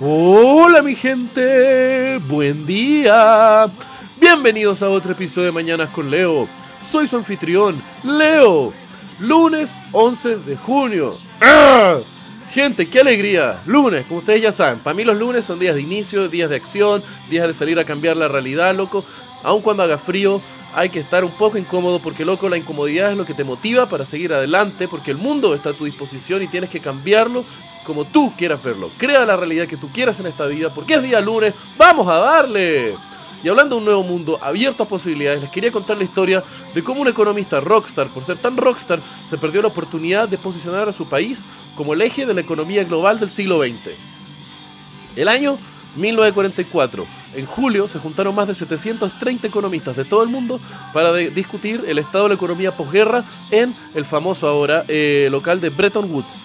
Hola mi gente, buen día. Bienvenidos a otro episodio de Mañanas con Leo. Soy su anfitrión, Leo. Lunes 11 de junio. ¡Ah! Gente, qué alegría. Lunes, como ustedes ya saben, para mí los lunes son días de inicio, días de acción, días de salir a cambiar la realidad, loco. Aun cuando haga frío, hay que estar un poco incómodo porque, loco, la incomodidad es lo que te motiva para seguir adelante, porque el mundo está a tu disposición y tienes que cambiarlo como tú quieras verlo. Crea la realidad que tú quieras en esta vida, porque es día lunes, vamos a darle. Y hablando de un nuevo mundo abierto a posibilidades, les quería contar la historia de cómo un economista rockstar, por ser tan rockstar, se perdió la oportunidad de posicionar a su país como el eje de la economía global del siglo XX. El año 1944, en julio, se juntaron más de 730 economistas de todo el mundo para discutir el estado de la economía posguerra en el famoso ahora eh, local de Bretton Woods.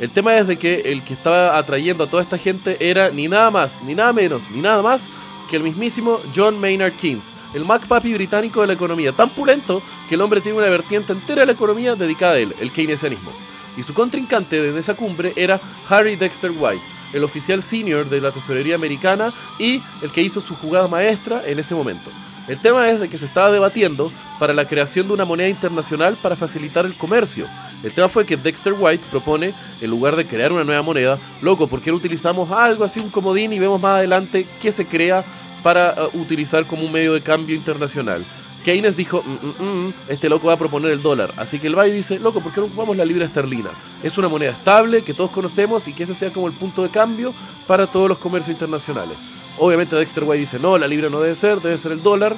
El tema es de que el que estaba atrayendo a toda esta gente era ni nada más, ni nada menos, ni nada más que el mismísimo John Maynard Keynes, el MacPapi británico de la economía, tan pulento que el hombre tiene una vertiente entera de la economía dedicada a él, el keynesianismo. Y su contrincante desde esa cumbre era Harry Dexter White, el oficial senior de la tesorería americana y el que hizo su jugada maestra en ese momento. El tema es de que se estaba debatiendo para la creación de una moneda internacional para facilitar el comercio. El tema fue que Dexter White propone, en lugar de crear una nueva moneda, loco, ¿por qué no utilizamos algo así, un comodín, y vemos más adelante qué se crea para uh, utilizar como un medio de cambio internacional? Keynes dijo, mm, mm, mm, este loco va a proponer el dólar. Así que el Bay dice, loco, ¿por qué no ocupamos la libra esterlina? Es una moneda estable que todos conocemos y que ese sea como el punto de cambio para todos los comercios internacionales. Obviamente Dexter White dice, no, la libra no debe ser, debe ser el dólar,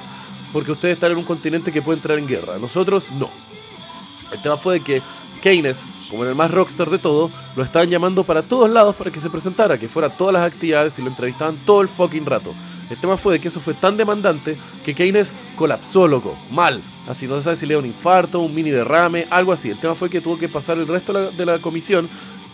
porque ustedes están en un continente que puede entrar en guerra. Nosotros no. El tema fue de que Keynes, como era el más rockstar de todo, lo estaban llamando para todos lados para que se presentara, que fuera todas las actividades y lo entrevistaban todo el fucking rato. El tema fue de que eso fue tan demandante que Keynes colapsó, loco, mal. Así no se sabe si le dio un infarto, un mini derrame, algo así. El tema fue que tuvo que pasar el resto de la, de la comisión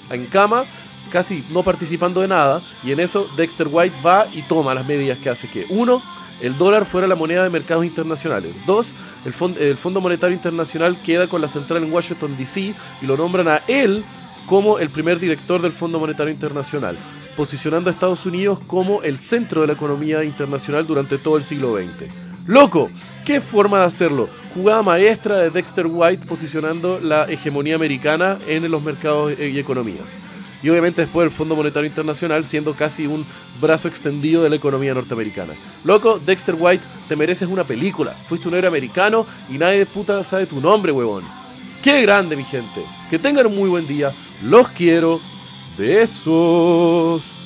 en cama casi no participando de nada, y en eso Dexter White va y toma las medidas que hace que, uno, el dólar fuera la moneda de mercados internacionales. Dos, el, el Fondo Monetario Internacional queda con la central en Washington, D.C. y lo nombran a él como el primer director del Fondo Monetario Internacional, posicionando a Estados Unidos como el centro de la economía internacional durante todo el siglo XX. ¡Loco! ¿Qué forma de hacerlo? Jugada maestra de Dexter White posicionando la hegemonía americana en los mercados y economías y obviamente después el Fondo Monetario Internacional siendo casi un brazo extendido de la economía norteamericana. Loco, Dexter White, te mereces una película. Fuiste un héroe americano y nadie de puta sabe tu nombre, huevón. Qué grande, mi gente. Que tengan un muy buen día. Los quiero. Besos.